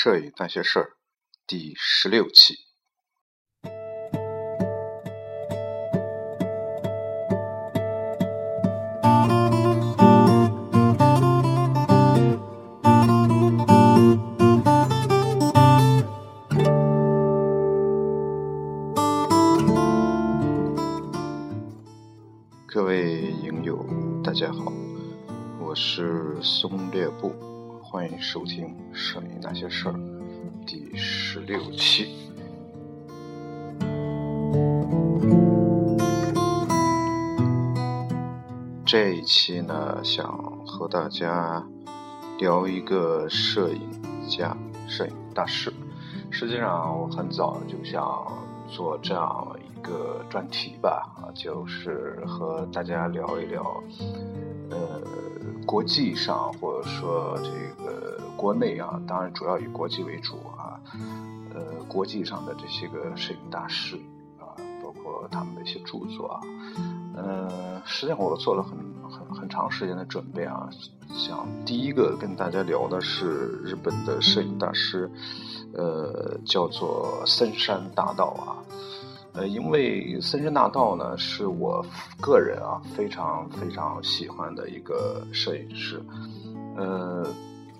摄影那些事儿第十六期。各位影友，大家好，我是松略布，欢迎收听《摄影那些事儿》第十六期。这一期呢，想和大家聊一个摄影家、摄影大师。实际上，我很早就想做这样一个专题吧，就是和大家聊一聊，呃，国际上或者说这个国内啊，当然主要以国际为主啊，呃，国际上的这些个摄影大师啊，包括他们的一些著作啊，呃，实际上我做了很很很长时间的准备啊，想第一个跟大家聊的是日本的摄影大师。呃，叫做森山大道啊，呃，因为森山大道呢是我个人啊非常非常喜欢的一个摄影师，呃，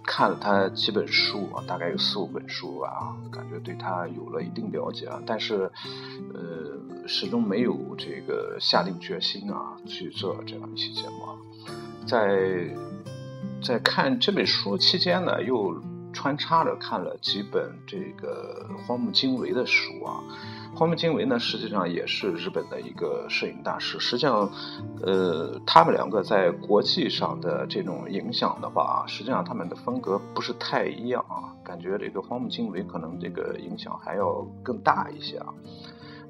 看了他几本书啊，大概有四五本书吧，感觉对他有了一定了解啊，但是呃，始终没有这个下定决心啊去做这样一期节目，在在看这本书期间呢，又。穿插着看了几本这个荒木经惟的书啊，荒木经惟呢，实际上也是日本的一个摄影大师。实际上，呃，他们两个在国际上的这种影响的话，实际上他们的风格不是太一样啊。感觉这个荒木经惟可能这个影响还要更大一些啊。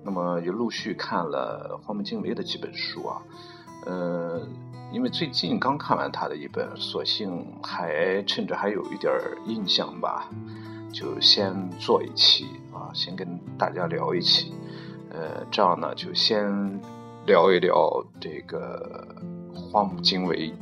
那么也陆续看了荒木经惟的几本书啊，呃。因为最近刚看完他的一本，索性还趁着还有一点印象吧，就先做一期啊，先跟大家聊一期，呃，这样呢就先聊一聊这个荒木经惟。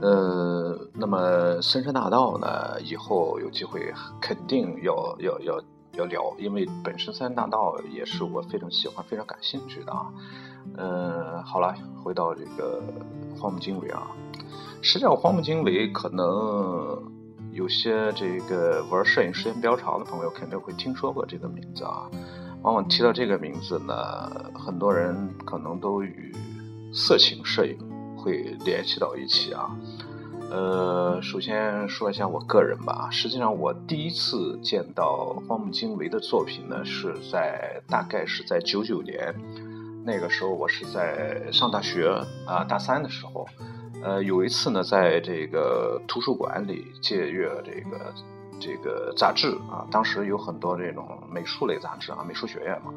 呃，那么森山大道呢，以后有机会肯定要要要。要聊，因为本身三大道也是我非常喜欢、非常感兴趣的啊。嗯，好了，回到这个荒木经惟啊。实际上，荒木经惟可能有些这个玩摄影时间比较长的朋友肯定会听说过这个名字啊。往往提到这个名字呢，很多人可能都与色情摄影会联系到一起啊。呃，首先说一下我个人吧。实际上，我第一次见到荒木经惟的作品呢，是在大概是在九九年，那个时候我是在上大学啊，大三的时候。呃，有一次呢，在这个图书馆里借阅这个这个杂志啊，当时有很多这种美术类杂志啊，美术学院嘛，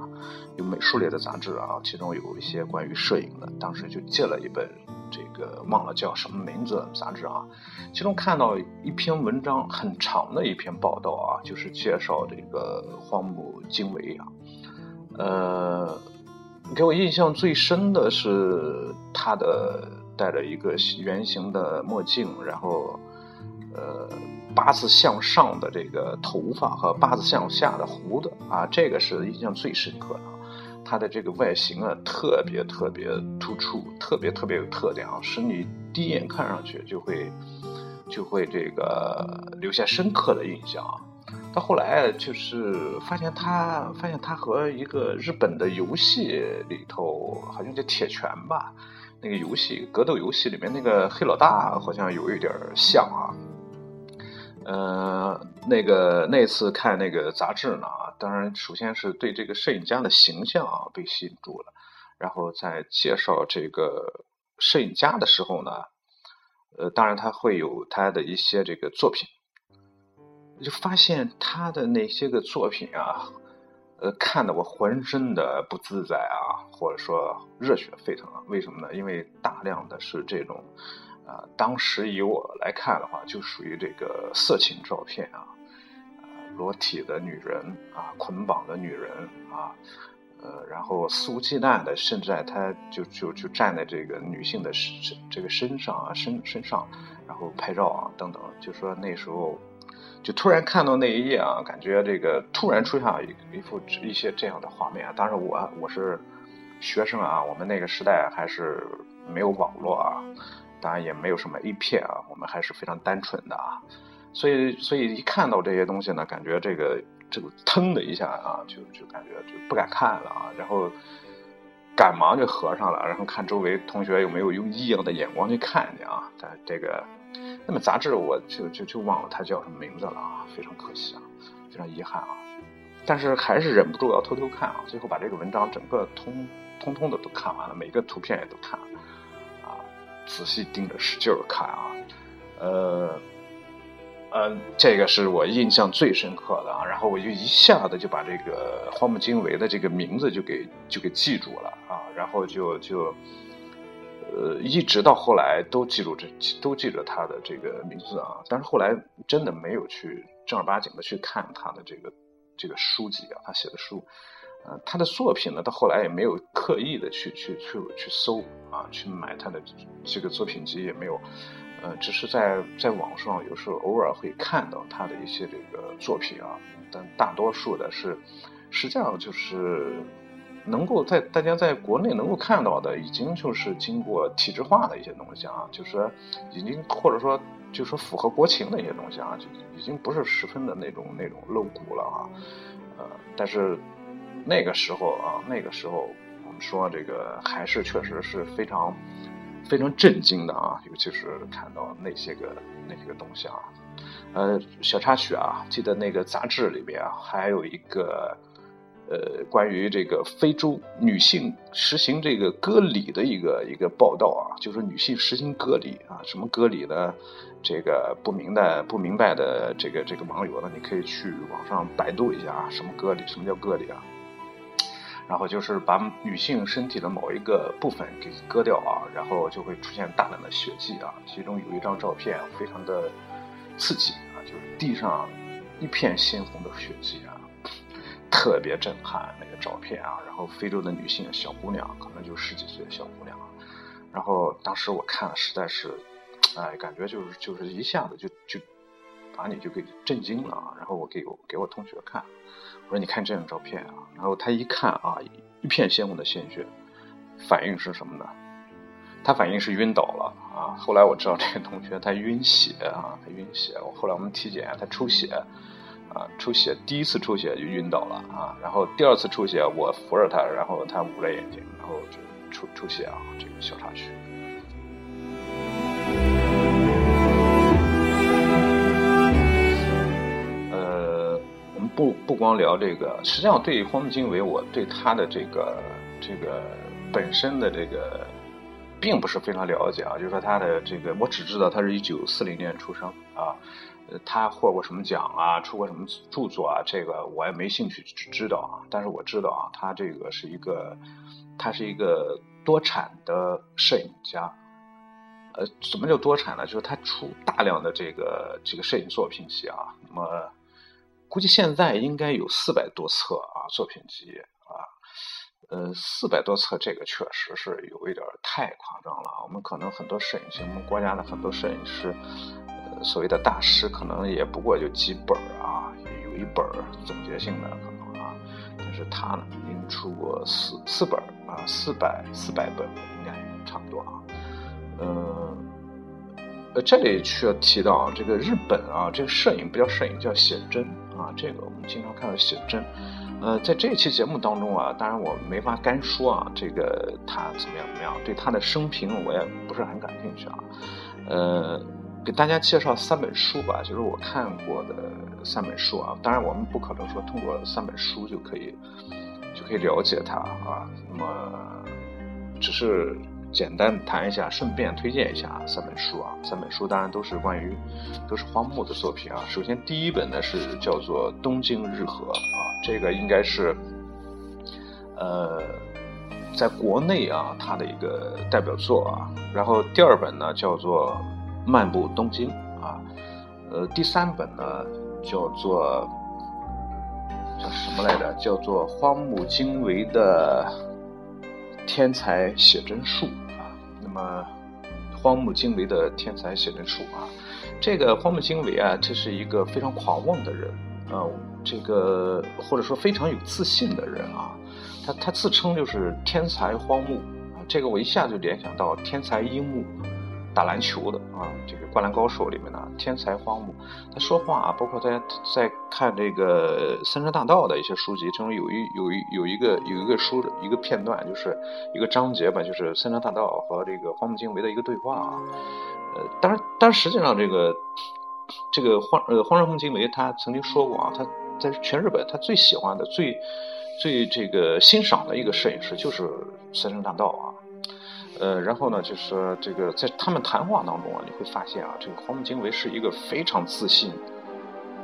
有美术类的杂志啊，其中有一些关于摄影的，当时就借了一本。这个忘了叫什么名字杂志啊，其中看到一篇文章，很长的一篇报道啊，就是介绍这个荒木经惟啊。呃，给我印象最深的是他的戴着一个圆形的墨镜，然后呃八字向上的这个头发和八字向下的胡子啊，这个是印象最深刻的。它的这个外形啊，特别特别突出，特别特别有特点啊，使你第一眼看上去就会就会这个留下深刻的印象。到后来就是发现他发现他和一个日本的游戏里头，好像叫铁拳吧，那个游戏格斗游戏里面那个黑老大好像有一点像啊。呃，那个那次看那个杂志呢。当然，首先是对这个摄影家的形象啊被吸引住了，然后在介绍这个摄影家的时候呢，呃，当然他会有他的一些这个作品，就发现他的那些个作品啊，呃，看得我浑身的不自在啊，或者说热血沸腾啊。为什么呢？因为大量的是这种，啊，当时以我来看的话，就属于这个色情照片啊。裸体的女人啊，捆绑的女人啊，呃，然后肆无忌惮的，甚至他就就就站在这个女性的身这个身上啊身身上，然后拍照啊等等，就说那时候就突然看到那一页啊，感觉这个突然出现一一幅一些这样的画面。当然我我是学生啊，我们那个时代还是没有网络啊，当然也没有什么 A 片啊，我们还是非常单纯的啊，所以所以一看到这些东西呢，感觉这个。这个腾的一下啊，就就感觉就不敢看了啊，然后赶忙就合上了，然后看周围同学有没有用异样的眼光去看你啊。但这个那么杂志我就就就忘了它叫什么名字了啊，非常可惜啊，非常遗憾啊。但是还是忍不住要偷偷看啊，最后把这个文章整个通通通的都看完了，每个图片也都看啊，仔细盯着使劲看啊，呃。嗯，这个是我印象最深刻的啊，然后我就一下子就把这个荒木经惟的这个名字就给就给记住了啊，然后就就呃一直到后来都记住这都记着他的这个名字啊，但是后来真的没有去正儿八经的去看他的这个这个书籍啊，他写的书，呃，他的作品呢，到后来也没有刻意的去去去去搜啊，去买他的这个作品集也没有。呃，只是在在网上有时候偶尔会看到他的一些这个作品啊，但大多数的是，实际上就是能够在大家在国内能够看到的，已经就是经过体制化的一些东西啊，就是已经或者说就是符合国情的一些东西啊，就已经不是十分的那种那种露骨了啊，呃，但是那个时候啊，那个时候我们说这个还是确实是非常。非常震惊的啊，尤其是看到那些个那些个东西啊，呃，小插曲啊，记得那个杂志里边啊，还有一个呃关于这个非洲女性实行这个割礼的一个一个报道啊，就是女性实行割礼啊，什么割礼呢？这个不明白不明白的这个这个网友呢，你可以去网上百度一下啊，什么割礼，什么叫割礼啊？然后就是把女性身体的某一个部分给割掉啊，然后就会出现大量的血迹啊。其中有一张照片非常的刺激啊，就是地上一片鲜红的血迹啊，特别震撼那个照片啊。然后非洲的女性小姑娘，可能就十几岁的小姑娘，然后当时我看了实在是，哎，感觉就是就是一下子就就把你就给震惊了。然后我给我给我同学看。我说：“你看这张照片啊，然后他一看啊，一片鲜红的鲜血，反应是什么呢？他反应是晕倒了啊。后来我知道这个同学他晕血啊，他晕血。我后来我们体检，他抽血啊，出血，第一次出血就晕倒了啊，然后第二次出血，我扶着他，然后他捂着眼睛，然后就出出血啊，这个小插曲。”我们不不光聊这个，实际上对荒木经惟，我对他的这个这个本身的这个，并不是非常了解啊。就是说他的这个，我只知道他是一九四零年出生啊，他获过什么奖啊，出过什么著作啊，这个我也没兴趣知道啊。但是我知道啊，他这个是一个，他是一个多产的摄影家。呃，什么叫多产呢？就是他出大量的这个这个摄影作品集啊，那么。估计现在应该有四百多册啊，作品集啊，呃，四百多册，这个确实是有一点太夸张了。我们可能很多摄影师，我们国家的很多摄影师，所谓的大师，可能也不过就几本啊，有一本总结性的可能啊，但是他呢，已经出过四四本啊，四百四百本应该差不多啊，嗯。呃，这里需要提到这个日本啊，这个摄影不叫摄影，叫写真啊。这个我们经常看到写真。呃，在这一期节目当中啊，当然我没法干说啊，这个他怎么样怎么样，对他的生平我也不是很感兴趣啊。呃，给大家介绍三本书吧，就是我看过的三本书啊。当然我们不可能说通过三本书就可以就可以了解它啊。那么，只是。简单谈一下，顺便推荐一下三本书啊。三本书当然都是关于，都是荒木的作品啊。首先第一本呢是叫做《东京日和》啊，这个应该是，呃，在国内啊他的一个代表作啊。然后第二本呢叫做《漫步东京》啊，呃，第三本呢叫做叫什么来着？叫做荒木经惟的天才写真术啊。那么，荒木经惟的天才写真术啊，这个荒木经惟啊，这是一个非常狂妄的人啊，这个或者说非常有自信的人啊。他他自称就是天才荒木啊，这个我一下就联想到天才樱木。打篮球的啊，这个《灌篮高手》里面的天才荒木，他说话啊，包括大家在看这个《三山大道》的一些书籍，其中有一有一有一个有一个书的一个片段，就是一个章节吧，就是《三山大道》和这个荒木经惟的一个对话啊。呃，当然，但实际上这个这个荒呃荒木经惟他曾经说过啊，他在全日本他最喜欢的、最最这个欣赏的一个摄影师就是三山大道啊。呃，然后呢，就是这个在他们谈话当中啊，你会发现啊，这个荒木经惟是一个非常自信，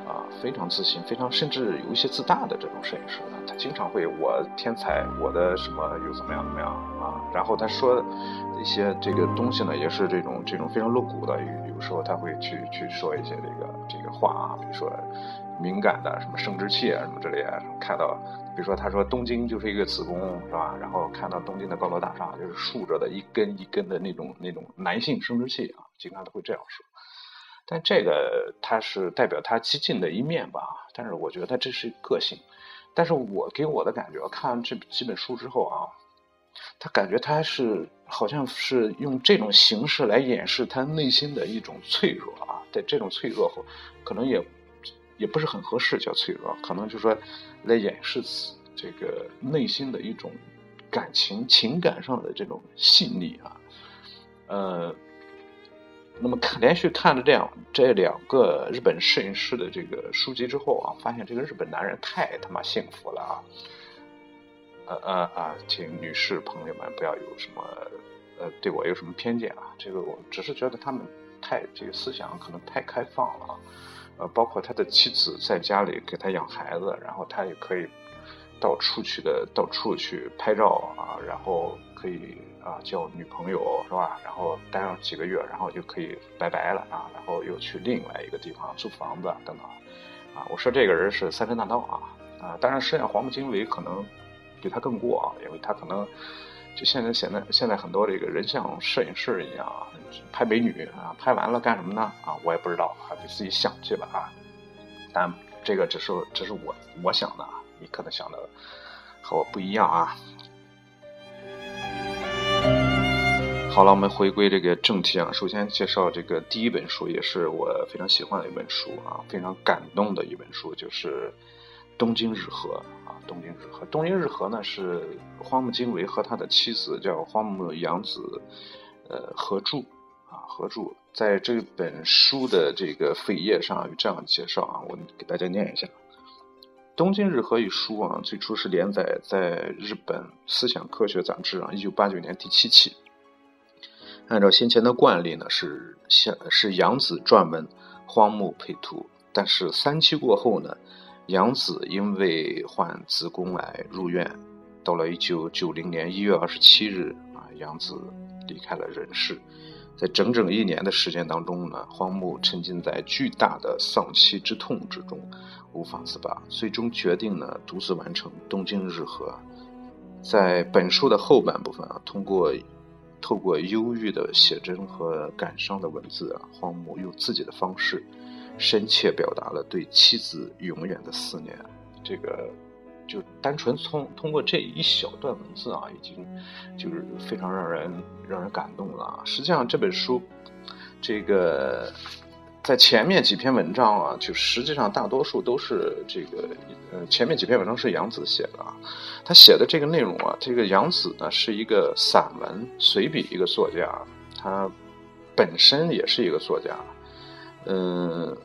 啊，非常自信，非常甚至有一些自大的这种摄影师。他经常会我天才，我的什么又怎么样怎么样啊？然后他说一些这个东西呢，也是这种这种非常露骨的，有有时候他会去去说一些这个这个话啊，比如说敏感的什么生殖器啊什么之类的，看到。比如说，他说东京就是一个子宫，是吧？然后看到东京的高楼大厦，就是竖着的一根一根的那种那种男性生殖器啊，经常都会这样说。但这个他是代表他激进的一面吧？但是我觉得这是个性。但是我给我的感觉，看完这几本书之后啊，他感觉他是好像是用这种形式来掩饰他内心的一种脆弱啊。在这种脆弱后，可能也也不是很合适叫脆弱，可能就说。来掩饰这个内心的一种感情、情感上的这种细腻啊，呃，那么看连续看了这样这两个日本摄影师的这个书籍之后啊，发现这个日本男人太他妈幸福了啊！呃呃啊，请女士朋友们不要有什么呃对我有什么偏见啊，这个我只是觉得他们太这个思想可能太开放了啊。呃，包括他的妻子在家里给他养孩子，然后他也可以到处去的到处去拍照啊，然后可以啊交女朋友是吧？然后待上几个月，然后就可以拜拜了啊，然后又去另外一个地方租房子等等啊。我说这个人是三分大道啊啊！当然，实际上黄木经纬可能比他更过啊，因为他可能。就现在，现在现在很多这个人像摄影师一样啊，拍美女啊，拍完了干什么呢？啊，我也不知道啊，你自己想去吧啊。但这个只是只是我我想的啊，你可能想的和我不一样啊。好了，我们回归这个正题啊，首先介绍这个第一本书，也是我非常喜欢的一本书啊，非常感动的一本书，就是《东京日和》。东京日和，东京日和呢是荒木经惟和他的妻子叫荒木阳子，呃合著啊合著，在这本书的这个扉页上有这样的介绍啊，我给大家念一下。东京日和一书啊，最初是连载在日本思想科学杂志啊，一九八九年第七期。按照先前的惯例呢，是像是杨子撰文，荒木配图，但是三期过后呢。杨子因为患子宫癌入院，到了一九九零年一月二十七日啊，杨子离开了人世。在整整一年的时间当中呢，荒木沉浸在巨大的丧妻之痛之中，无法自拔，最终决定呢独自完成《东京日和》。在本书的后半部分啊，通过透过忧郁的写真和感伤的文字啊，荒木用自己的方式。深切表达了对妻子永远的思念，这个就单纯从通过这一小段文字啊，已经就是非常让人让人感动了。实际上这本书，这个在前面几篇文章啊，就实际上大多数都是这个呃前面几篇文章是杨子写的啊，他写的这个内容啊，这个杨子呢是一个散文随笔一个作家，他本身也是一个作家。嗯，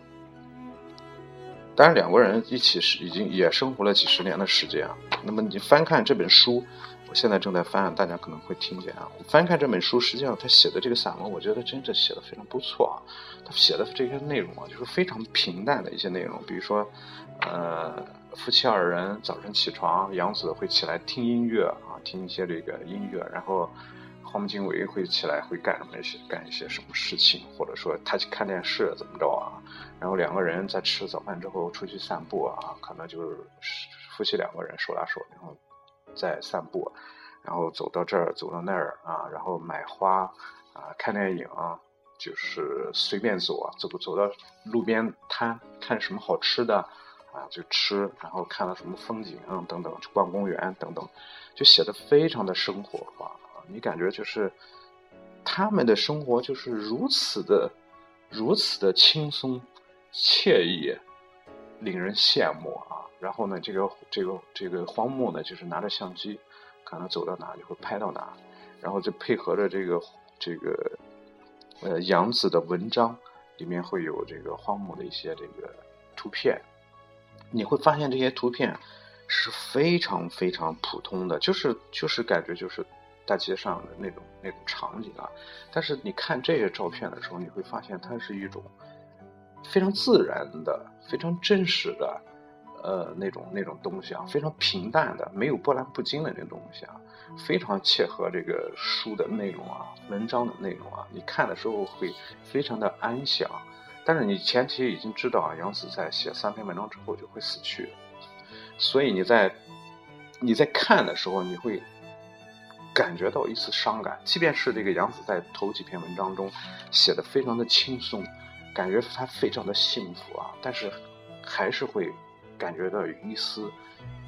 当然两个人一起是已经也生活了几十年的时间啊。那么你翻看这本书，我现在正在翻，大家可能会听见啊。翻看这本书，实际上他写的这个散文，我觉得真的写的非常不错啊。他写的这些内容啊，就是非常平淡的一些内容，比如说，呃，夫妻二人早晨起床，杨子会起来听音乐啊，听一些这个音乐，然后。荒木经惟会起来会干什么一些干一些什么事情，或者说他去看电视怎么着啊？然后两个人在吃早饭之后出去散步啊，可能就是夫妻两个人手拉手，然后在散步，然后走到这儿走到那儿啊，然后买花啊，看电影，就是随便走啊，走走到路边摊看什么好吃的啊就吃，然后看了什么风景等等，去逛公园等等，就写的非常的生活化。你感觉就是他们的生活就是如此的、如此的轻松、惬意，令人羡慕啊！然后呢，这个、这个、这个荒木呢，就是拿着相机，可能走到哪就会拍到哪，然后就配合着这个、这个呃杨子的文章，里面会有这个荒木的一些这个图片，你会发现这些图片是非常非常普通的，就是就是感觉就是。大街上的那种那种场景啊，但是你看这些照片的时候，你会发现它是一种非常自然的、非常真实的，呃，那种那种东西啊，非常平淡的、没有波澜不惊的那种东西啊，非常切合这个书的内容啊、文章的内容啊。你看的时候会非常的安详，但是你前提已经知道啊，杨子在写三篇文章之后就会死去，所以你在你在看的时候，你会。感觉到一丝伤感，即便是这个杨子在头几篇文章中写的非常的轻松，感觉他非常的幸福啊，但是还是会感觉到有一丝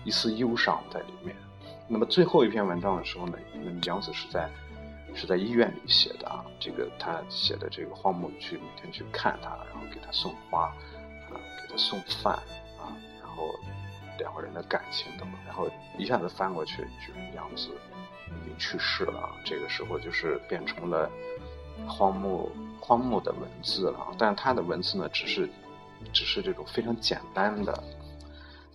一丝忧伤在里面。那么最后一篇文章的时候呢，那杨子是在是在医院里写的啊，这个他写的这个荒木去每天去看他，然后给他送花啊，给他送饭啊，然后两个人的感情等等，然后一下子翻过去就是杨子。已经去世了，这个时候就是变成了荒木荒木的文字了。但他的文字呢，只是只是这种非常简单的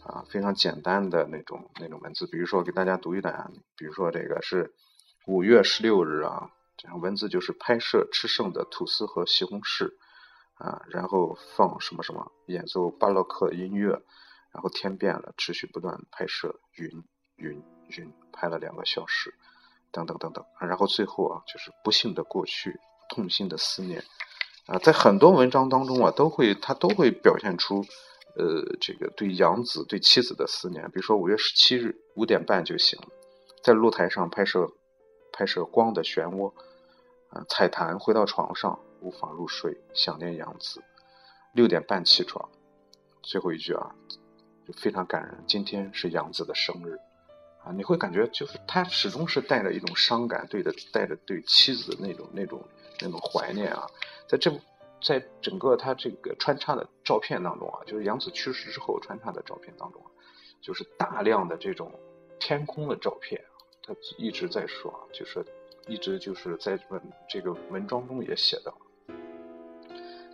啊，非常简单的那种那种文字。比如说，给大家读一段，比如说这个是五月十六日啊，这样文字就是拍摄吃剩的吐司和西红柿啊，然后放什么什么，演奏巴洛克音乐，然后天变了，持续不断拍摄，云云云，拍了两个小时。等等等等，然后最后啊，就是不幸的过去，痛心的思念啊，在很多文章当中啊，都会他都会表现出呃这个对杨子对妻子的思念。比如说五月十七日五点半就醒，在露台上拍摄拍摄光的漩涡啊，彩坛回到床上无法入睡，想念杨子。六点半起床，最后一句啊，就非常感人。今天是杨子的生日。你会感觉就是他始终是带着一种伤感，对的，带着对妻子的那种那种那种怀念啊，在这在整个他这个穿插的照片当中啊，就是杨子去世之后穿插的照片当中，就是大量的这种天空的照片，他一直在说，就是一直就是在文这个文章中也写到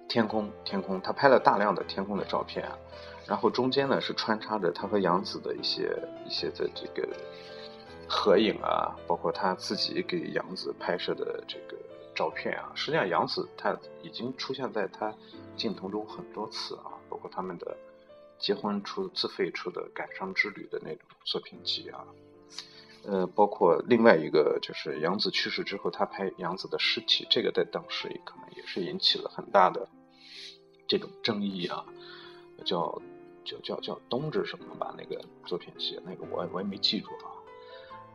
天空天空，他拍了大量的天空的照片啊。然后中间呢是穿插着他和杨子的一些一些的这个合影啊，包括他自己给杨子拍摄的这个照片啊。实际上杨子他已经出现在他镜头中很多次啊，包括他们的结婚出自费出的感伤之旅的那种作品集啊，呃，包括另外一个就是杨子去世之后，他拍杨子的尸体，这个在当时可能也是引起了很大的这种争议啊，叫。叫叫叫冬至什么吧，那个作品集，那个我我也没记住啊，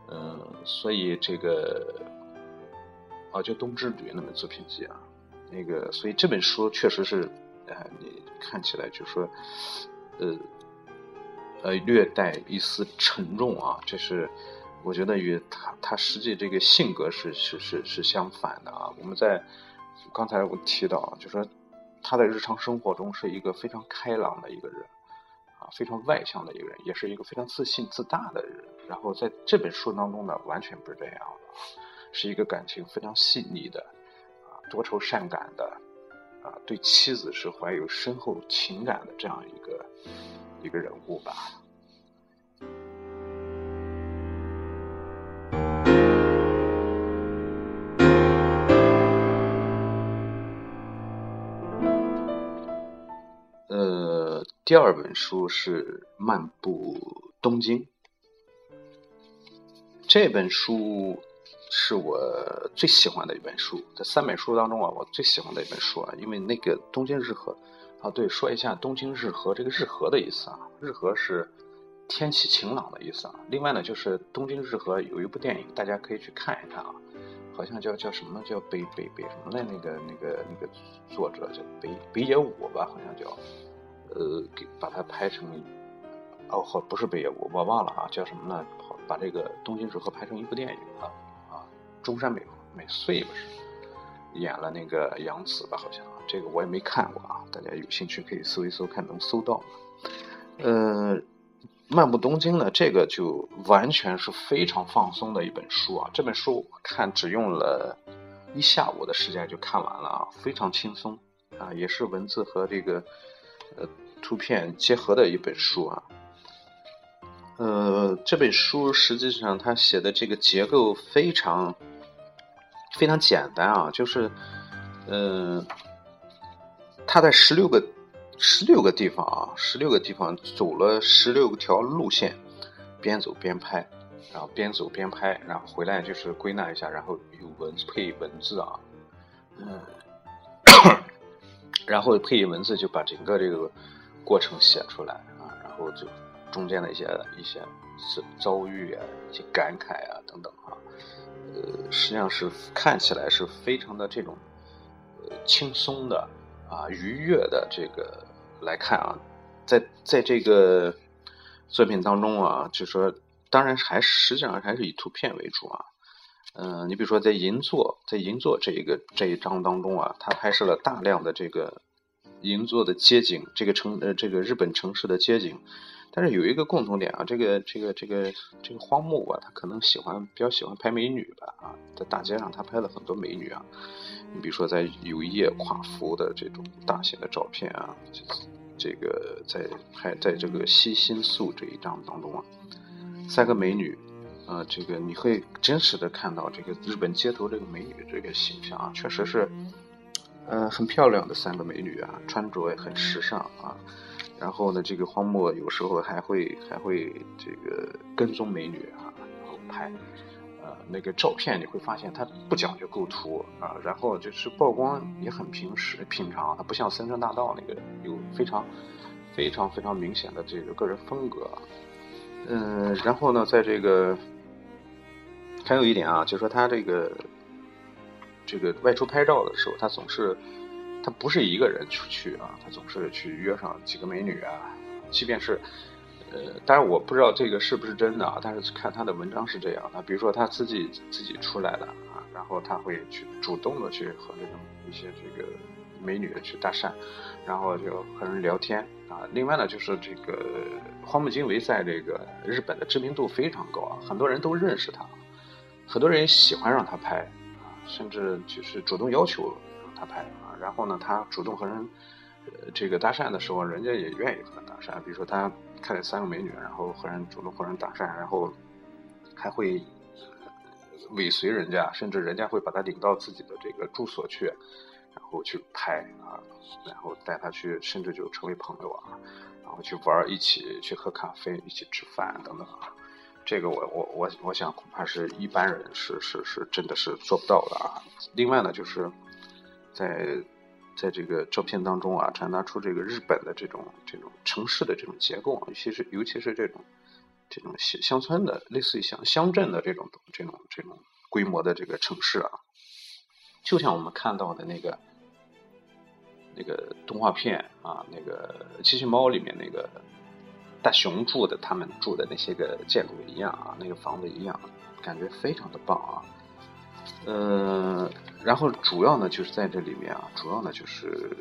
嗯，所以这个啊叫冬之旅那本作品集啊，那个所以这本书确实是，呃，你看起来就说，呃呃略带一丝沉重啊，这是我觉得与他他实际这个性格是是是是相反的啊。我们在刚才我提到，就说他在日常生活中是一个非常开朗的一个人。非常外向的一个人，也是一个非常自信自大的人。然后在这本书当中呢，完全不是这样的，是一个感情非常细腻的，啊，多愁善感的，啊，对妻子是怀有深厚情感的这样一个一个人物吧。第二本书是《漫步东京》。这本书是我最喜欢的一本书。这三本书当中啊，我最喜欢的一本书啊，因为那个东京日和啊，对，说一下东京日和这个日和的意思啊，日和是天气晴朗的意思啊。另外呢，就是东京日和有一部电影，大家可以去看一看啊，好像叫叫什么叫北北北什么的那个那个那个作者叫北北野武吧，好像叫，呃，给把它拍成。哦，好，不是北野武，我忘了啊，叫什么呢？好把这个东京之和拍成一部电影了啊，中山美美穗不是演了那个杨紫吧？好像这个我也没看过啊，大家有兴趣可以搜一搜，看能搜到。呃，漫步东京呢，这个就完全是非常放松的一本书啊。这本书我看只用了一下午的时间就看完了啊，非常轻松啊，也是文字和这个呃图片结合的一本书啊。呃，这本书实际上它写的这个结构非常非常简单啊，就是，呃，他在十六个十六个地方啊，十六个地方走了十六条路线，边走边拍，然后边走边拍，然后回来就是归纳一下，然后有文字配文字啊，嗯，然后配以文字就把整个这个过程写出来啊，然后就。中间的一些一些遭遇啊，一些感慨啊等等啊，呃，实际上是看起来是非常的这种呃轻松的啊愉悦的这个来看啊，在在这个作品当中啊，就说当然还实际上还是以图片为主啊，嗯，你比如说在银座，在银座这一个这一章当中啊，他拍摄了大量的这个银座的街景，这个城呃这个日本城市的街景。但是有一个共同点啊，这个这个这个这个荒木啊，他可能喜欢比较喜欢拍美女吧啊，在大街上他拍了很多美女啊，你比如说在有夜跨服的这种大型的照片啊，这个在拍在这个西新宿这一张当中啊，三个美女呃，这个你会真实的看到这个日本街头这个美女这个形象啊，确实是，呃，很漂亮的三个美女啊，穿着也很时尚啊。然后呢，这个荒漠有时候还会还会这个跟踪美女啊，然后拍，呃，那个照片你会发现它不讲究构图啊，然后就是曝光也很平时平常，它不像森山大道那个有非常非常非常明显的这个个人风格，嗯，然后呢，在这个还有一点啊，就是说他这个这个外出拍照的时候，他总是。他不是一个人出去啊，他总是去约上几个美女啊，即便是，呃，当然我不知道这个是不是真的啊，但是看他的文章是这样的，比如说他自己自己出来的啊，然后他会去主动的去和这种一些这个美女去搭讪，然后就和人聊天啊。另外呢，就是这个荒木经惟在这个日本的知名度非常高啊，很多人都认识他，很多人喜欢让他拍啊，甚至就是主动要求让他拍啊。然后呢，他主动和人，呃，这个搭讪的时候，人家也愿意和他搭讪。比如说，他看见三个美女，然后和人主动和人搭讪，然后还会尾随人家，甚至人家会把他领到自己的这个住所去，然后去拍啊，然后带他去，甚至就成为朋友啊，然后去玩，一起去喝咖啡，一起吃饭等等啊。这个我我我我想恐怕是一般人是是是真的是做不到的啊。另外呢，就是。在在这个照片当中啊，传达出这个日本的这种这种城市的这种结构啊，尤其是尤其是这种这种乡乡村的，类似于像乡镇的这种这种这种规模的这个城市啊，就像我们看到的那个那个动画片啊，那个机器猫里面那个大熊住的，他们住的那些个建筑一样啊，那个房子一样，感觉非常的棒啊。呃，然后主要呢就是在这里面啊，主要呢就是，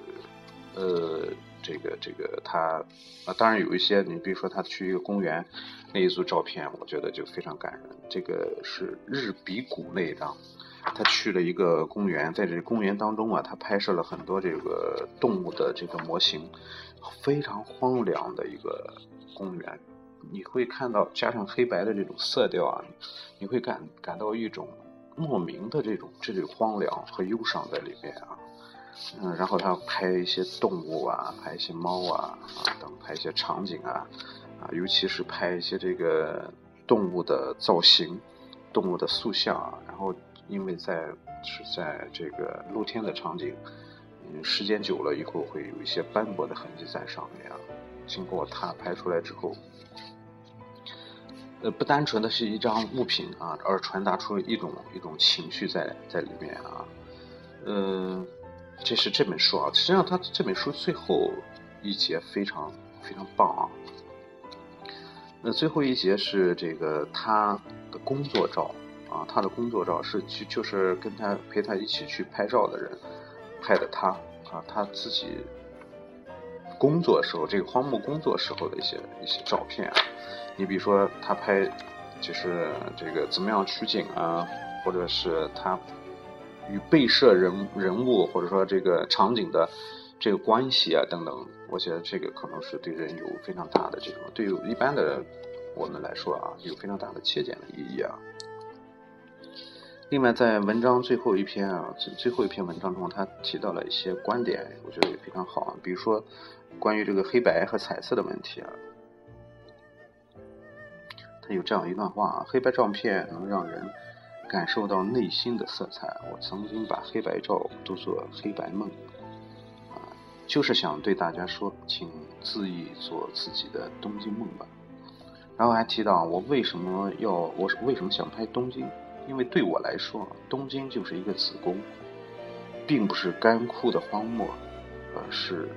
呃，这个这个他啊，当然有一些，你比如说他去一个公园那一组照片，我觉得就非常感人。这个是日比谷那一张，他去了一个公园，在这公园当中啊，他拍摄了很多这个动物的这个模型，非常荒凉的一个公园，你会看到加上黑白的这种色调啊，你会感感到一种。莫名的这种这种荒凉和忧伤在里面啊，嗯，然后他拍一些动物啊，拍一些猫啊啊等，拍一些场景啊啊，尤其是拍一些这个动物的造型、动物的塑像啊，然后因为在是在这个露天的场景，嗯，时间久了以后会有一些斑驳的痕迹在上面啊。经过他拍出来之后，呃，不单纯的是一张物品啊，而传达出一种一种情绪在在里面啊。嗯，这是这本书啊。实际上，他这本书最后一节非常非常棒啊。那最后一节是这个他的工作照啊，他的工作照是就就是跟他陪他一起去拍照的人拍的他啊，他自己工作时候这个荒木工作时候的一些一些照片啊。你比如说他拍就是这个怎么样取景啊，或者是他与被摄人人物或者说这个场景的这个关系啊等等。我觉得这个可能是对人有非常大的这种，对于一般的我们来说啊，有非常大的切检的意义啊。另外，在文章最后一篇啊，最最后一篇文章中，他提到了一些观点，我觉得也非常好啊。比如说，关于这个黑白和彩色的问题啊，他有这样一段话啊：黑白照片能让人感受到内心的色彩。我曾经把黑白照读作黑白梦。啊就是想对大家说，请自意做自己的东京梦吧。然后还提到我为什么要，我为什么想拍东京？因为对我来说，东京就是一个子宫，并不是干枯的荒漠，而是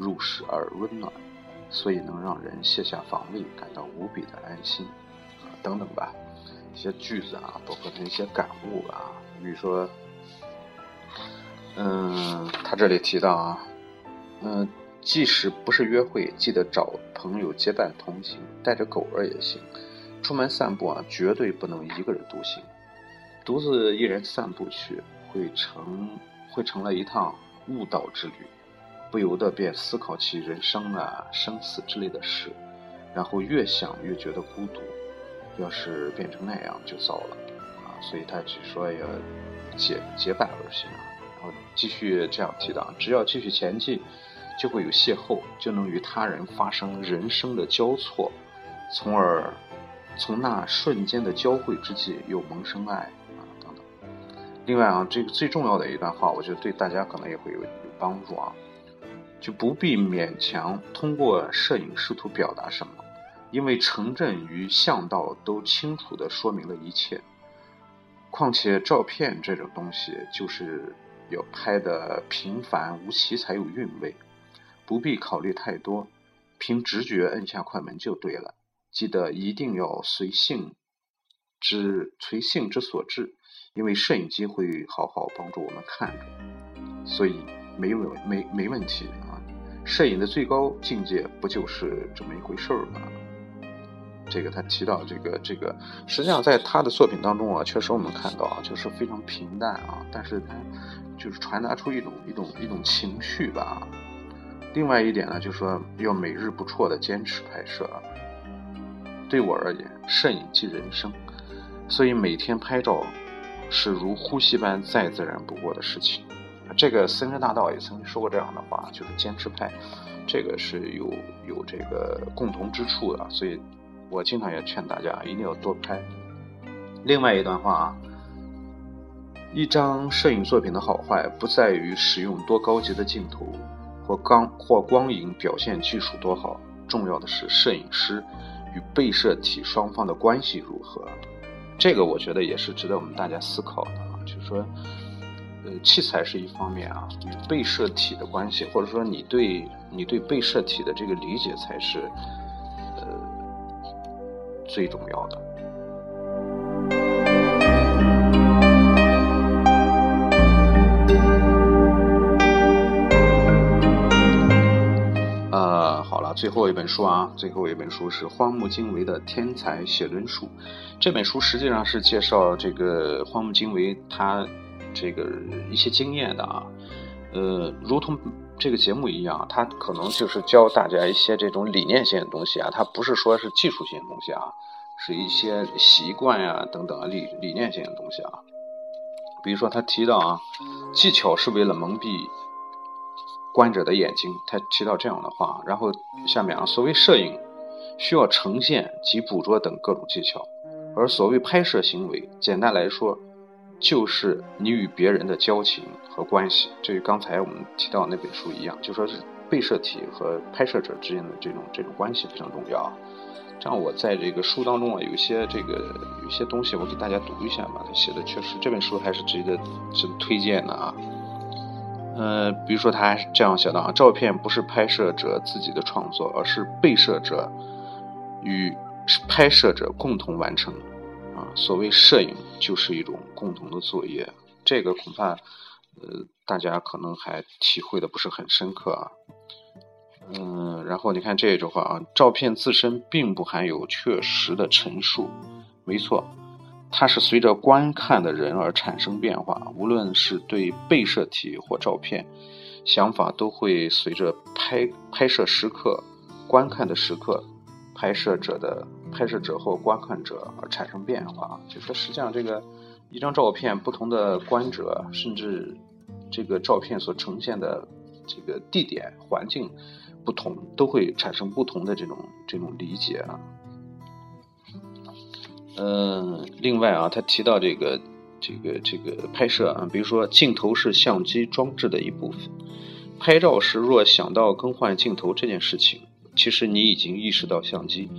入室而温暖，所以能让人卸下防卫，感到无比的安心。等等吧，一些句子啊，包括他一些感悟啊，比如说，嗯，他这里提到啊。嗯，即使不是约会，记得找朋友结伴同行，带着狗儿也行。出门散步啊，绝对不能一个人独行，独自一人散步去，会成会成了一趟悟道之旅，不由得便思考起人生啊、生死之类的事，然后越想越觉得孤独。要是变成那样，就糟了啊！所以他只说要结结伴而行啊，然后继续这样提到，只要继续前进。就会有邂逅，就能与他人发生人生的交错，从而从那瞬间的交汇之际又萌生爱啊等等。另外啊，这个最重要的一段话，我觉得对大家可能也会有有帮助啊，就不必勉强通过摄影试图表达什么，因为城镇与巷道都清楚地说明了一切。况且照片这种东西，就是要拍的平凡无奇才有韵味。不必考虑太多，凭直觉摁下快门就对了。记得一定要随性之随性之所至，因为摄影机会好好帮助我们看着，所以没问没没问题啊。摄影的最高境界不就是这么一回事儿吗？这个他提到这个这个，实际上在他的作品当中啊，确实我们看到啊，就是非常平淡啊，但是他就是传达出一种一种一种情绪吧。另外一点呢，就是说要每日不辍的坚持拍摄。对我而言，摄影即人生，所以每天拍照是如呼吸般再自然不过的事情。这个森山大道也曾经说过这样的话，就是坚持拍，这个是有有这个共同之处的。所以我经常也劝大家一定要多拍。另外一段话啊，一张摄影作品的好坏不在于使用多高级的镜头。或光或光影表现技术多好，重要的是摄影师与被摄体双方的关系如何。这个我觉得也是值得我们大家思考的啊。就是说，器材是一方面啊，与被摄体的关系，或者说你对你对被摄体的这个理解才是呃最重要的。好了最后一本书啊，最后一本书是荒木经惟的《天才写轮术》。这本书实际上是介绍这个荒木经惟他这个一些经验的啊。呃，如同这个节目一样，它可能就是教大家一些这种理念性的东西啊，它不是说是技术性的东西啊，是一些习惯呀等等理理念性的东西啊。比如说他提到啊，技巧是为了蒙蔽。观者的眼睛，他提到这样的话，然后下面啊，所谓摄影需要呈现及捕捉等各种技巧，而所谓拍摄行为，简单来说，就是你与别人的交情和关系。这与刚才我们提到那本书一样，就说是被摄体和拍摄者之间的这种这种关系非常重要。这样，我在这个书当中啊，有些这个有些东西，我给大家读一下吧。他写的确实，这本书还是值得值得推荐的啊。呃，比如说他这样写的啊：照片不是拍摄者自己的创作，而是被摄者与拍摄者共同完成。所谓摄影就是一种共同的作业。这个恐怕呃大家可能还体会的不是很深刻啊。嗯，然后你看这一句话啊，照片自身并不含有确实的陈述，没错，它是随着观看的人而产生变化。无论是对被摄体或照片，想法都会随着拍拍摄时刻、观看的时刻、拍摄者的拍摄者或观看者而产生变化。就说实际上，这个一张照片，不同的观者，甚至这个照片所呈现的这个地点环境。不同都会产生不同的这种这种理解啊。嗯，另外啊，他提到这个这个这个拍摄啊，比如说镜头是相机装置的一部分。拍照时若想到更换镜头这件事情，其实你已经意识到相机；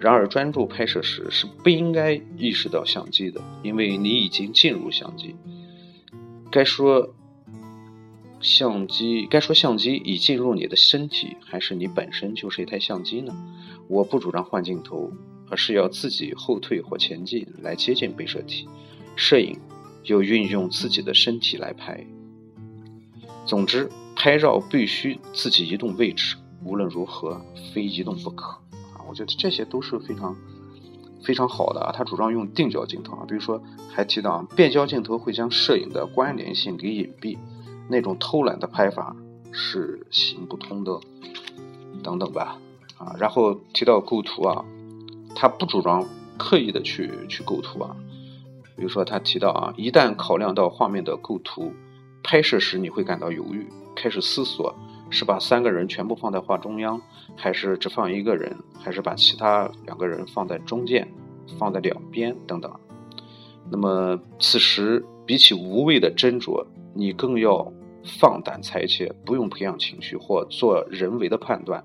然而专注拍摄时是不应该意识到相机的，因为你已经进入相机。该说。相机该说相机已进入你的身体，还是你本身就是一台相机呢？我不主张换镜头，而是要自己后退或前进来接近被摄体。摄影又运用自己的身体来拍。总之，拍照必须自己移动位置，无论如何非移动不可。我觉得这些都是非常非常好的啊。他主张用定焦镜头啊，比如说还提到变焦镜头会将摄影的关联性给隐蔽。那种偷懒的拍法是行不通的，等等吧，啊，然后提到构图啊，他不主张刻意的去去构图啊，比如说他提到啊，一旦考量到画面的构图，拍摄时你会感到犹豫，开始思索是把三个人全部放在画中央，还是只放一个人，还是把其他两个人放在中间，放在两边等等。那么此时比起无谓的斟酌，你更要。放胆裁切，不用培养情绪或做人为的判断。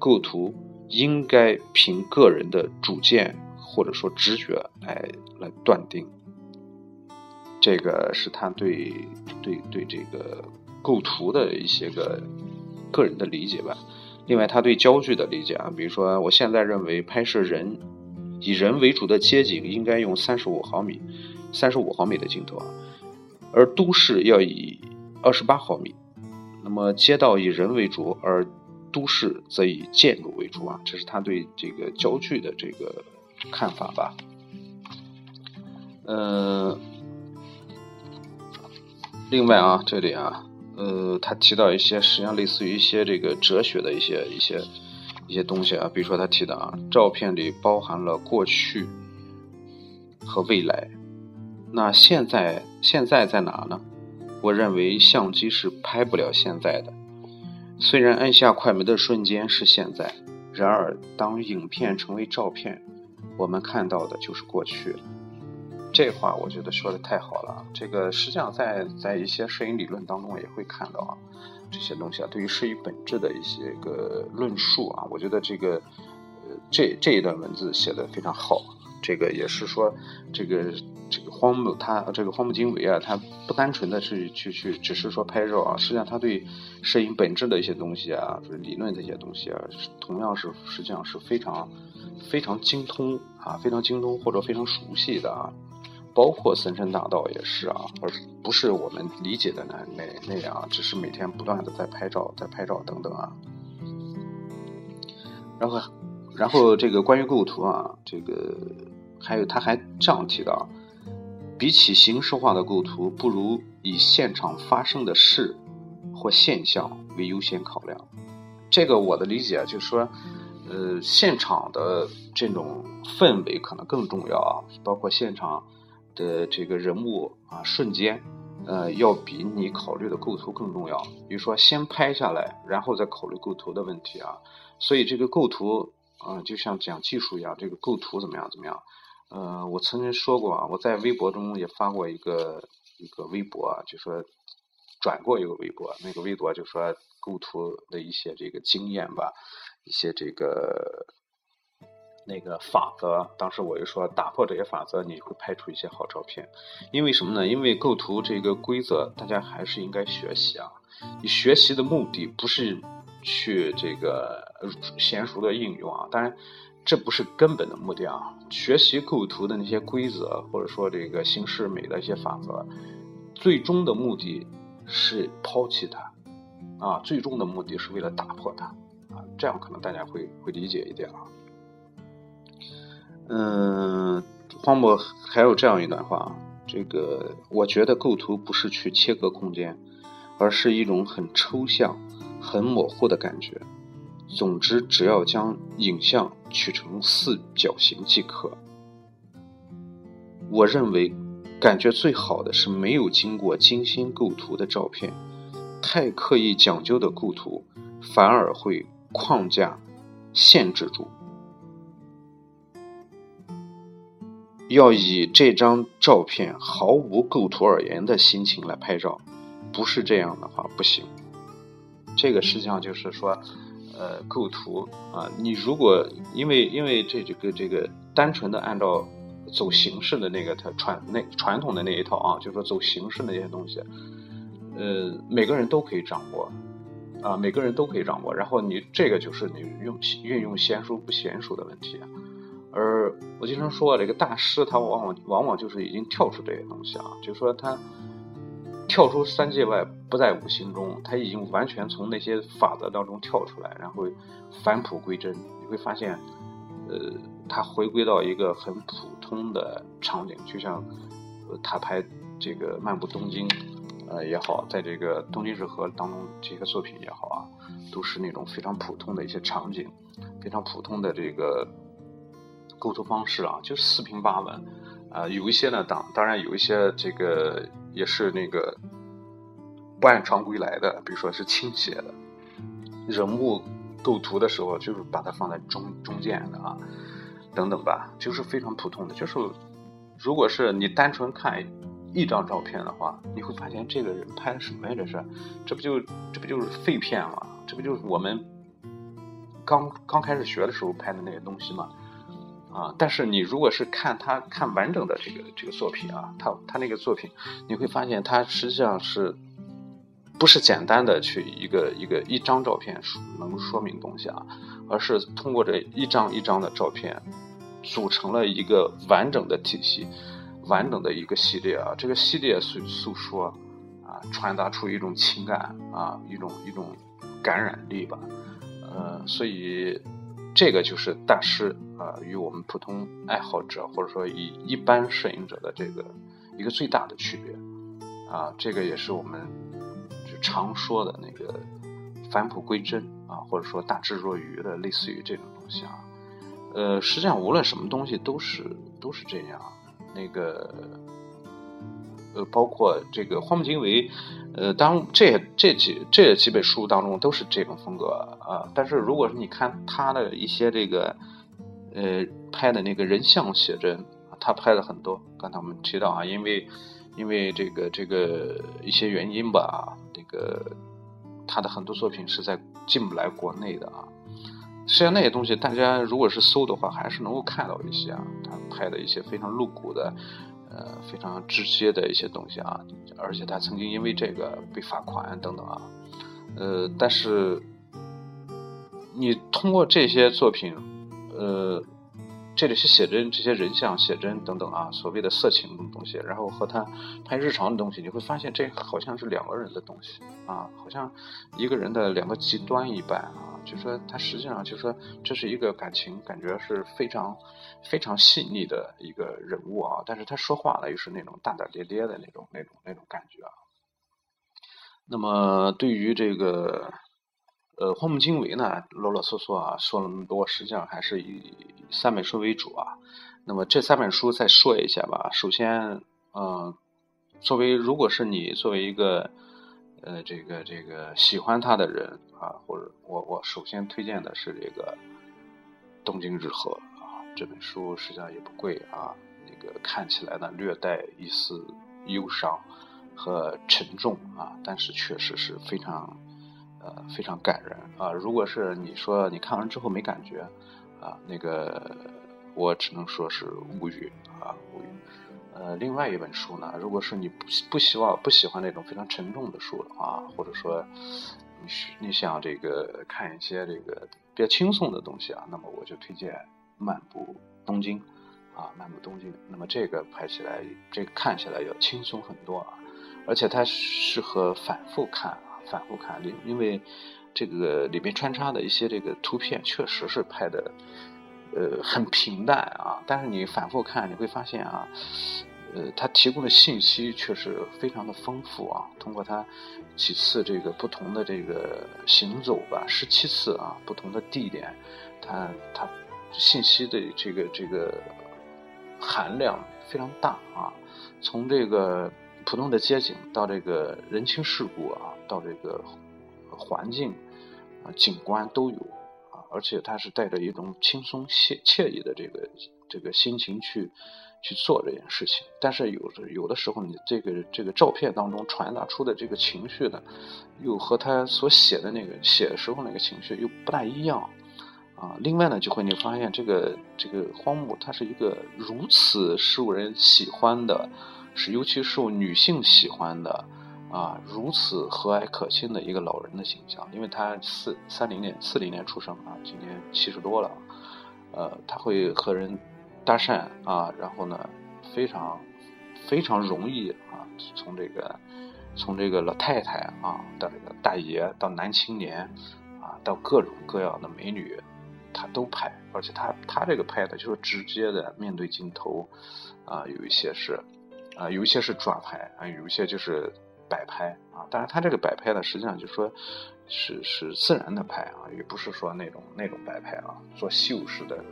构图应该凭个人的主见或者说直觉来来断定。这个是他对对对这个构图的一些个个人的理解吧。另外，他对焦距的理解啊，比如说，我现在认为拍摄人以人为主的街景应该用三十五毫米、三十五毫米的镜头啊，而都市要以。二十八毫米，那么街道以人为主，而都市则以建筑为主啊，这是他对这个焦距的这个看法吧。呃，另外啊，这里啊，呃，他提到一些实际上类似于一些这个哲学的一些一些一些东西啊，比如说他提到啊，照片里包含了过去和未来，那现在现在在哪呢？我认为相机是拍不了现在的。虽然按下快门的瞬间是现在，然而当影片成为照片，我们看到的就是过去了。这话我觉得说的太好了。这个实际上在在一些摄影理论当中也会看到啊，这些东西啊，对于摄影本质的一些个论述啊，我觉得这个呃这这一段文字写的非常好。这个也是说这个。这个荒木他这个荒木经惟啊，他不单纯的是去去只是说拍照啊，实际上他对摄影本质的一些东西啊，就是理论这些东西啊，同样是实际上是非常非常精通啊，非常精通或者非常熟悉的啊，包括森山大道也是啊，而不是我们理解的那那那样，只是每天不断的在拍照，在拍照等等啊。然后然后这个关于构图啊，这个还有他还这样提到。比起形式化的构图，不如以现场发生的事或现象为优先考量。这个我的理解就是说，呃，现场的这种氛围可能更重要啊，包括现场的这个人物啊瞬间，呃，要比你考虑的构图更重要。比如说，先拍下来，然后再考虑构图的问题啊。所以这个构图啊，就像讲技术一样，这个构图怎么样怎么样。呃，我曾经说过啊，我在微博中也发过一个一个微博啊，就说转过一个微博，那个微博就说构图的一些这个经验吧，一些这个那个法则。当时我就说，打破这些法则，你会拍出一些好照片。因为什么呢？因为构图这个规则，大家还是应该学习啊。你学习的目的不是去这个娴熟的应用啊，当然。这不是根本的目的啊！学习构图的那些规则，或者说这个形式美的一些法则，最终的目的是抛弃它，啊，最终的目的是为了打破它，啊，这样可能大家会会理解一点啊。嗯，荒漠还有这样一段话啊，这个我觉得构图不是去切割空间，而是一种很抽象、很模糊的感觉。总之，只要将影像取成四角形即可。我认为，感觉最好的是没有经过精心构图的照片。太刻意讲究的构图，反而会框架限制住。要以这张照片毫无构图而言的心情来拍照，不是这样的话不行。这个实际上就是说。呃，构图啊，你如果因为因为这这个这个单纯的按照走形式的那个它传那传统的那一套啊，就是说走形式那些东西，呃，每个人都可以掌握啊，每个人都可以掌握。然后你这个就是你用运用娴熟不娴熟的问题。而我经常说，这个大师他往往往往就是已经跳出这些东西啊，就是说他。跳出三界外，不在五行中，他已经完全从那些法则当中跳出来，然后返璞归真。你会发现，呃，他回归到一个很普通的场景，就像他拍这个《漫步东京》呃也好，在这个《东京日和》当中这些作品也好啊，都是那种非常普通的一些场景，非常普通的这个构图方式啊，就是四平八稳。啊，有一些呢，当当然有一些这个也是那个不按常规来的，比如说是倾斜的，人物构图的时候就是把它放在中中间的啊，等等吧，就是非常普通的。就是如果是你单纯看一张照片的话，你会发现这个人拍的什么呀？这是，这不就这不就是废片吗？这不就是我们刚刚开始学的时候拍的那些东西吗？啊，但是你如果是看他看完整的这个这个作品啊，他他那个作品，你会发现他实际上是不是简单的去一个一个一张照片能说明东西啊，而是通过这一张一张的照片组成了一个完整的体系，完整的一个系列啊，这个系列诉诉说啊，传达出一种情感啊，一种一种感染力吧，呃，所以。这个就是大师啊，与我们普通爱好者或者说以一般摄影者的这个一个最大的区别啊，这个也是我们常说的那个返璞归真啊，或者说大智若愚的，类似于这种东西啊。呃，实际上无论什么东西都是都是这样，那个。呃，包括这个荒木经惟，呃，当这这几这几本书当中都是这种风格啊。但是如果是你看他的一些这个，呃，拍的那个人像写真，他拍了很多。刚才我们提到啊，因为因为这个这个一些原因吧，这个他的很多作品是在进不来国内的啊。实际上那些东西，大家如果是搜的话，还是能够看到一些啊，他拍的一些非常露骨的。呃，非常直接的一些东西啊，而且他曾经因为这个被罚款等等啊，呃，但是你通过这些作品，呃，这里是写真、这些人像写真等等啊，所谓的色情的东西，然后和他拍日常的东西，你会发现这好像是两个人的东西啊，好像一个人的两个极端一般啊。就说他实际上就说这是一个感情，感觉是非常非常细腻的一个人物啊，但是他说话呢又是那种大大咧咧的那种那种那种感觉啊。那么对于这个呃荒木经惟呢，啰啰嗦嗦啊说了那么多，实际上还是以三本书为主啊。那么这三本书再说一下吧。首先，嗯，作为如果是你作为一个。呃，这个这个喜欢他的人啊，或者我我首先推荐的是这个《东京日和》啊，这本书实际上也不贵啊，那个看起来呢略带一丝忧伤和沉重啊，但是确实是非常呃非常感人啊。如果是你说你看完之后没感觉啊，那个我只能说是无语啊无语。呃，另外一本书呢，如果是你不不希望不喜欢那种非常沉重的书的话，或者说你你想这个看一些这个比较轻松的东西啊，那么我就推荐《漫步东京》啊，《漫步东京》。那么这个拍起来，这个看起来要轻松很多啊，而且它适合反复看，反复看，因因为这个里面穿插的一些这个图片确实是拍的呃很平淡啊，但是你反复看你会发现啊。呃，他提供的信息确实非常的丰富啊。通过他几次这个不同的这个行走吧，十七次啊，不同的地点，他他信息的这个这个含量非常大啊。从这个普通的街景到这个人情世故啊，到这个环境啊景观都有啊，而且他是带着一种轻松惬惬意的这个这个心情去。去做这件事情，但是有的有的时候，你这个这个照片当中传达出的这个情绪呢，又和他所写的那个写的时候那个情绪又不大一样啊。另外呢，就会你发现这个这个荒木，他是一个如此受人喜欢的，是尤其受女性喜欢的啊，如此和蔼可亲的一个老人的形象。因为他四三零年四零年出生啊，今年七十多了，呃，他会和人。搭讪啊，然后呢，非常非常容易啊，从这个从这个老太太啊，到这个大爷，到男青年啊，到各种各样的美女，他都拍，而且他他这个拍的就是直接的面对镜头啊，有一些是啊，有一些是抓拍啊，有一些就是摆拍啊，但是他这个摆拍呢，实际上就说是是自然的拍啊，也不是说那种那种摆拍啊，做秀式的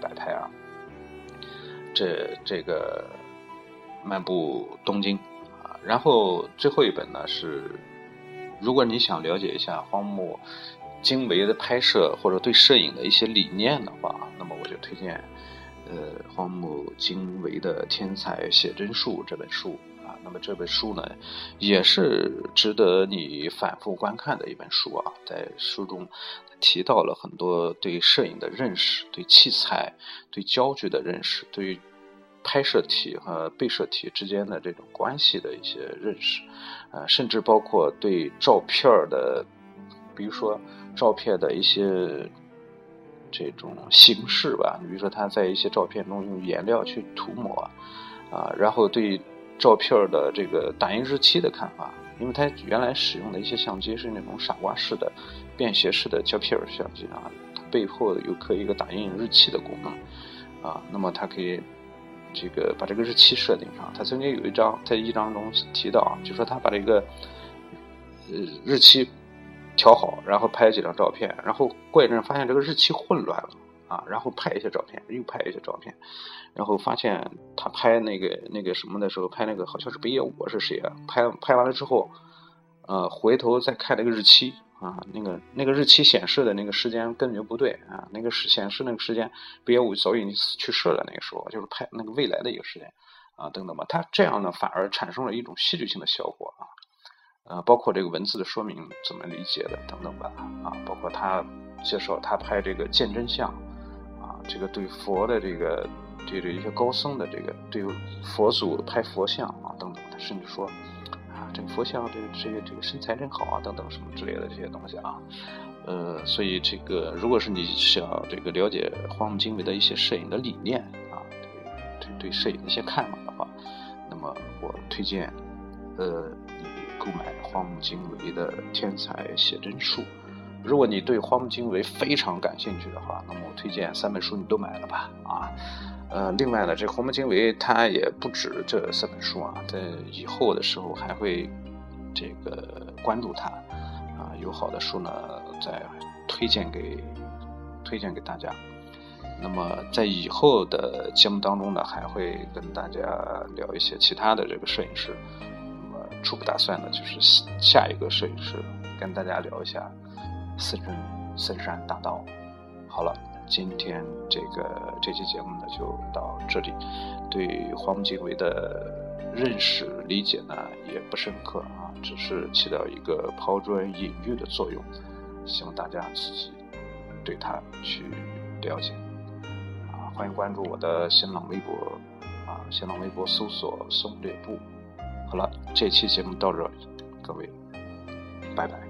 摆拍啊。这这个漫步东京啊，然后最后一本呢是，如果你想了解一下荒木经惟的拍摄或者对摄影的一些理念的话，那么我就推荐呃荒木经惟的《天才写真术》这本书啊。那么这本书呢，也是值得你反复观看的一本书啊。在书中提到了很多对摄影的认识，对器材、对焦距的认识，对。拍摄体和被摄体之间的这种关系的一些认识，呃，甚至包括对照片的，比如说照片的一些这种形式吧，比如说他在一些照片中用颜料去涂抹，啊，然后对照片的这个打印日期的看法，因为他原来使用的一些相机是那种傻瓜式的便携式的胶片相机啊，它背后有刻一个打印日期的功能，啊，那么它可以。这个把这个日期设定上，他曾经有一张在一章中提到，就说他把这个呃日期调好，然后拍几张照片，然后过一阵发现这个日期混乱了啊，然后拍一些照片，又拍一些照片，然后发现他拍那个那个什么的时候，拍那个好像是北野武是谁啊？拍拍完了之后，呃，回头再看那个日期。啊，那个那个日期显示的那个时间根本就不对啊！那个是显示那个时间，北野武早已经去世了。那个时候就是拍那个未来的一个时间啊，等等吧。他这样呢，反而产生了一种戏剧性的效果啊。呃，包括这个文字的说明怎么理解的等等吧啊，包括他介绍他拍这个见真相啊，这个对佛的这个对这一些高僧的这个对佛祖拍佛像啊等等，他甚至说啊。这个佛像，这个这个这个身材真好啊，等等什么之类的这些东西啊，呃，所以这个如果是你想这个了解荒木经惟的一些摄影的理念啊，对对对摄影的一些看法的话，那么我推荐呃购买荒木经惟的《天才写真术》。如果你对荒木经惟非常感兴趣的话，那么我推荐三本书你都买了吧啊。呃，另外呢，这荒木经惟他也不止这三本书啊，在以后的时候还会这个关注他啊，有好的书呢再推荐给推荐给大家。那么在以后的节目当中呢，还会跟大家聊一些其他的这个摄影师。初步打算呢，就是下一个摄影师跟大家聊一下森森山大道。好了。今天这个这期节目呢就到这里。对黄景伟的认识理解呢也不深刻啊，只是起到一个抛砖引玉的作用，希望大家自己对他去了解。啊，欢迎关注我的新浪微博啊，新浪微博搜索“松略布”。好了，这期节目到这里，各位，拜拜。